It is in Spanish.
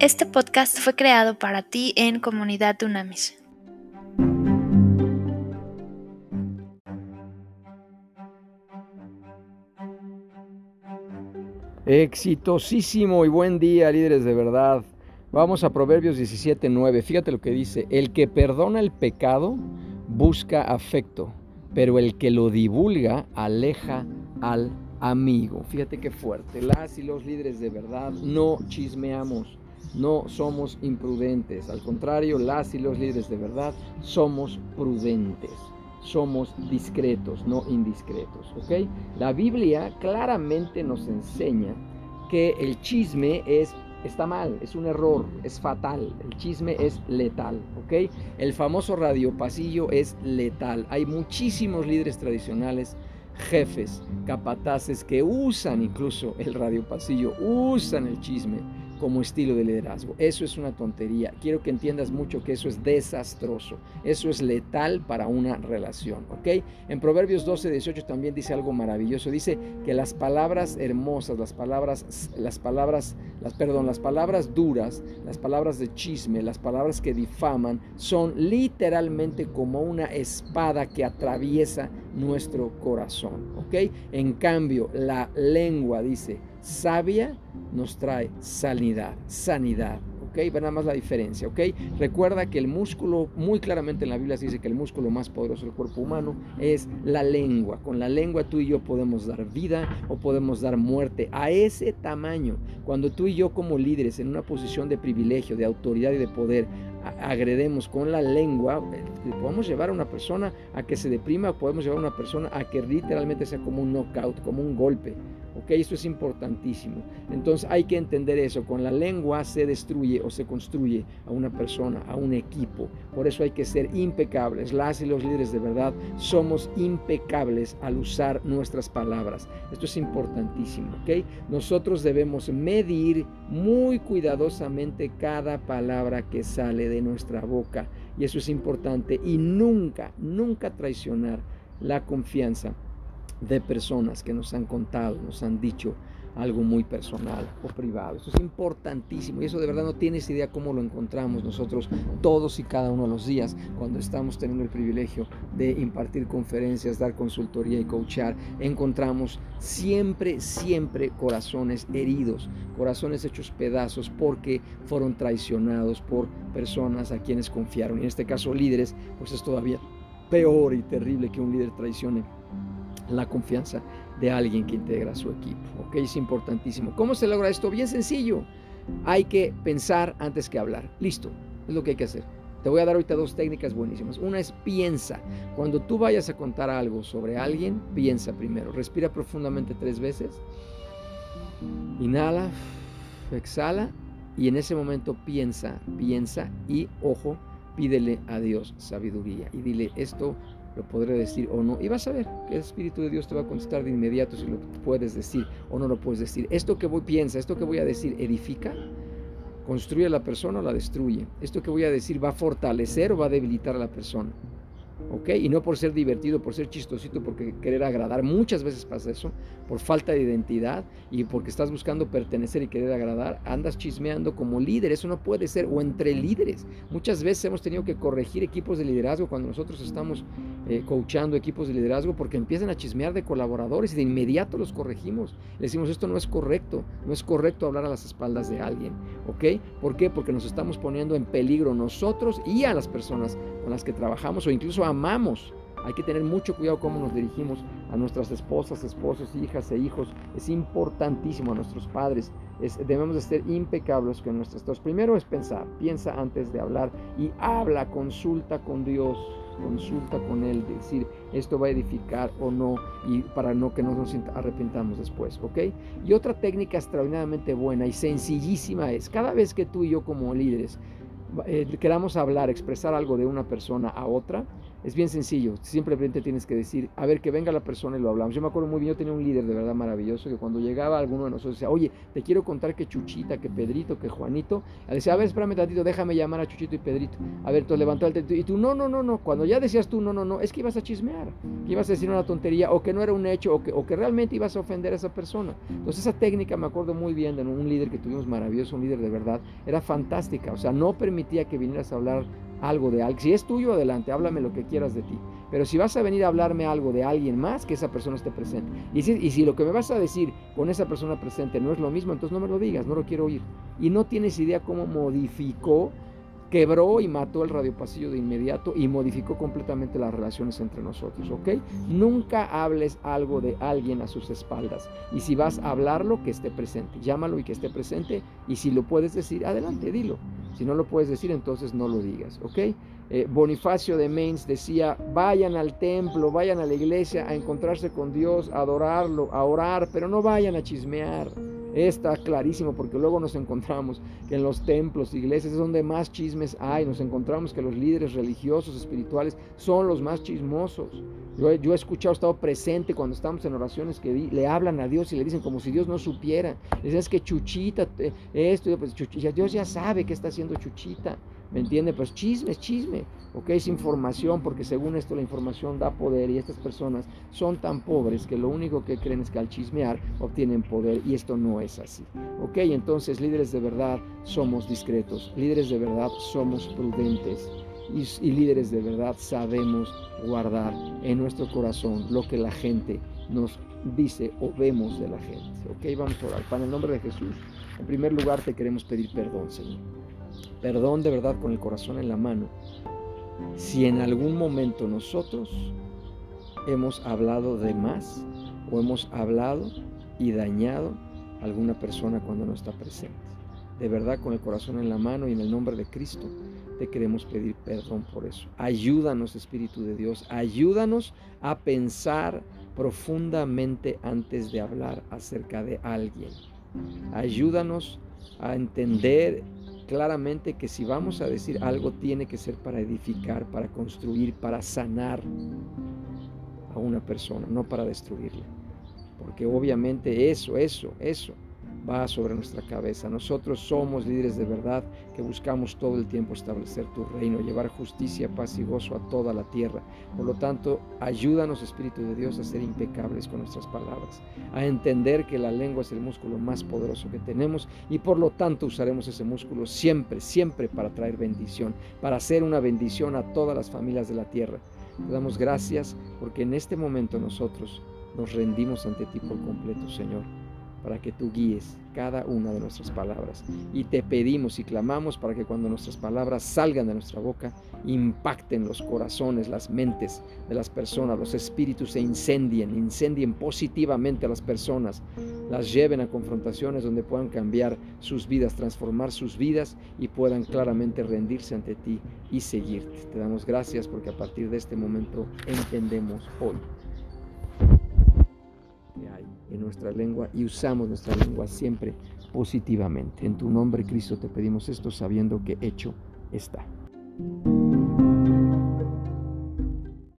Este podcast fue creado para ti en Comunidad Tunamis. Exitosísimo y buen día, líderes de verdad. Vamos a Proverbios 17:9. Fíjate lo que dice: El que perdona el pecado busca afecto, pero el que lo divulga aleja al amigo. Fíjate qué fuerte. Las y los líderes de verdad no chismeamos, no somos imprudentes. Al contrario, las y los líderes de verdad somos prudentes. Somos discretos, no indiscretos. ¿Ok? La Biblia claramente nos enseña que el chisme es está mal, es un error, es fatal. El chisme es letal, ¿ok? El famoso radio pasillo es letal. Hay muchísimos líderes tradicionales jefes, capataces que usan incluso el radio pasillo, usan el chisme como estilo de liderazgo. Eso es una tontería. Quiero que entiendas mucho que eso es desastroso. Eso es letal para una relación, ¿ok? En Proverbios 12, 18 también dice algo maravilloso. Dice que las palabras hermosas, las palabras, las palabras, las, perdón, las palabras duras, las palabras de chisme, las palabras que difaman, son literalmente como una espada que atraviesa nuestro corazón, ¿ok? En cambio, la lengua dice, sabia nos trae sanidad, sanidad. ¿ok? Ve nada más la diferencia, ¿ok? Recuerda que el músculo, muy claramente en la Biblia se dice que el músculo más poderoso del cuerpo humano es la lengua. Con la lengua tú y yo podemos dar vida o podemos dar muerte a ese tamaño. Cuando tú y yo como líderes en una posición de privilegio, de autoridad y de poder agredemos con la lengua, eh, podemos llevar a una persona a que se deprima, podemos llevar a una persona a que literalmente sea como un knockout, como un golpe. ¿Ok? Esto es importantísimo. Entonces hay que entender eso. Con la lengua se destruye o se construye a una persona, a un equipo. Por eso hay que ser impecables. Las y los líderes de verdad somos impecables al usar nuestras palabras. Esto es importantísimo. ¿Ok? Nosotros debemos medir muy cuidadosamente cada palabra que sale de nuestra boca. Y eso es importante. Y nunca, nunca traicionar la confianza de personas que nos han contado, nos han dicho algo muy personal o privado. Esto es importantísimo y eso de verdad no tienes idea cómo lo encontramos nosotros todos y cada uno de los días cuando estamos teniendo el privilegio de impartir conferencias, dar consultoría y coachar. Encontramos siempre, siempre corazones heridos, corazones hechos pedazos porque fueron traicionados por personas a quienes confiaron. Y en este caso líderes, pues es todavía peor y terrible que un líder traicione la confianza de alguien que integra su equipo. ¿ok? Es importantísimo. ¿Cómo se logra esto? Bien sencillo. Hay que pensar antes que hablar. Listo. Es lo que hay que hacer. Te voy a dar ahorita dos técnicas buenísimas. Una es piensa. Cuando tú vayas a contar algo sobre alguien, piensa primero. Respira profundamente tres veces. Inhala, exhala y en ese momento piensa, piensa y ojo, pídele a Dios sabiduría y dile esto lo podré decir o no. Y vas a ver que el Espíritu de Dios te va a contestar de inmediato si lo puedes decir o no lo puedes decir. Esto que voy piensa, esto que voy a decir, edifica, construye a la persona o la destruye. Esto que voy a decir va a fortalecer o va a debilitar a la persona. ¿Ok? Y no por ser divertido, por ser chistosito, porque querer agradar. Muchas veces pasa eso, por falta de identidad y porque estás buscando pertenecer y querer agradar, andas chismeando como líder. Eso no puede ser, o entre líderes. Muchas veces hemos tenido que corregir equipos de liderazgo cuando nosotros estamos eh, coachando equipos de liderazgo porque empiezan a chismear de colaboradores y de inmediato los corregimos. Le decimos, esto no es correcto, no es correcto hablar a las espaldas de alguien, ¿ok? ¿Por qué? Porque nos estamos poniendo en peligro nosotros y a las personas con las que trabajamos o incluso amamos. Hay que tener mucho cuidado cómo nos dirigimos a nuestras esposas, esposos, hijas e hijos. Es importantísimo a nuestros padres. debemos de ser impecables con nuestros dos. Primero es pensar, piensa antes de hablar y habla, consulta con Dios, consulta con Él, decir esto va a edificar o no y para no que no nos arrepentamos después, ¿ok? Y otra técnica extraordinariamente buena y sencillísima es, cada vez que tú y yo como líderes eh, queramos hablar, expresar algo de una persona a otra, Es bien sencillo, simplemente tienes que decir, a ver, que venga la persona y lo hablamos. Yo me acuerdo muy bien, yo tenía un líder de verdad maravilloso que cuando llegaba alguno de nosotros decía, oye, te quiero contar que Chuchita, que Pedrito, que Juanito, le decía, a ver, espérame tantito, déjame llamar a Chuchito y Pedrito. A ver, tú levantó el y tú, no, no, no, no, cuando ya decías tú, no, no, no, es que ibas a chismear, que ibas a decir una tontería o que no era un hecho o que, o que realmente ibas a ofender a esa persona. Entonces esa técnica me acuerdo muy bien de un líder que tuvimos maravilloso, un líder de verdad, era fantástica, o sea, no permitía que vinieras a hablar algo de alguien. Si es tuyo, adelante, háblame lo que quieras de ti. Pero si vas a venir a hablarme algo de alguien más, que esa persona esté presente. Y si, lo que me vas a decir con esa persona presente no es lo mismo, entonces no me lo digas, no lo quiero oír. Y no tienes idea cómo modificó quebró y mató el radiopasillo de inmediato y modificó completamente las relaciones entre nosotros, ¿ok? Nunca hables algo de alguien a sus espaldas. Y si vas a hablarlo, que esté presente. Llámalo y que esté presente. Y si lo puedes decir, adelante, dilo. Si no lo puedes decir, entonces no lo digas, ¿ok? Eh, Bonifacio de Mainz decía, vayan al templo, vayan a la iglesia a encontrarse con Dios, a adorarlo, a orar, pero no vayan a chismear. Está clarísimo porque luego nos encontramos que en los templos, iglesias es donde más chismes hay. Nos encontramos que los líderes religiosos, espirituales, son los más chismosos. Yo, he escuchado, he estado presente cuando estamos en oraciones que le hablan a Dios y le dicen como si Dios no supiera. Le dicen es que Chuchita, esto, pues Chuchita, Dios ya sabe que está haciendo Chuchita. ¿Me entiende? Pues chisme, chisme, ¿ok? Es información, porque según esto la información da poder y estas personas son tan pobres que lo único que creen es que al chismear obtienen poder y esto no es así, ¿ok? Entonces líderes de verdad somos discretos, líderes de verdad somos prudentes y, y líderes de verdad sabemos guardar en nuestro corazón lo que la gente nos dice o vemos de la gente, ¿ok? Vamos a orar. Para el nombre de Jesús, en primer lugar te queremos pedir perdón, Señor perdón de verdad con el corazón en la mano, si en algún momento nosotros hemos hablado de más o hemos hablado y dañado a alguna persona cuando no está presente. De verdad, con el corazón en la mano y en el nombre de Cristo, te queremos pedir perdón por eso. Ayúdanos, Espíritu de Dios, ayúdanos a pensar profundamente antes de hablar acerca de alguien. Ayúdanos a entender claramente que si vamos a decir algo tiene que ser para edificar, para construir, para sanar a una persona, no para destruirla. Porque obviamente eso, eso, eso va sobre nuestra cabeza. Nosotros somos líderes de verdad que buscamos todo el tiempo establecer tu reino, llevar justicia, paz y gozo a toda la tierra. Por lo tanto, ayúdanos, Espíritu de Dios, a ser impecables con nuestras palabras, a entender que la lengua es el músculo más poderoso que tenemos y por lo tanto usaremos ese músculo siempre, siempre para traer bendición, para hacer una bendición a todas las familias de la tierra. Te damos gracias porque en este momento nosotros nos rendimos ante ti por completo, Señor para que tú guíes cada una de nuestras palabras. Y te pedimos y clamamos para que cuando nuestras palabras salgan de nuestra boca, impacten los corazones, las mentes de las personas, los espíritus se incendien, incendien positivamente a las personas, las lleven a confrontaciones donde puedan cambiar sus vidas, transformar sus vidas y puedan claramente rendirse ante ti y seguirte. Te damos gracias porque a partir de este momento entendemos hoy en nuestra lengua y usamos nuestra lengua siempre positivamente. En tu nombre, Cristo, te pedimos esto sabiendo que hecho está.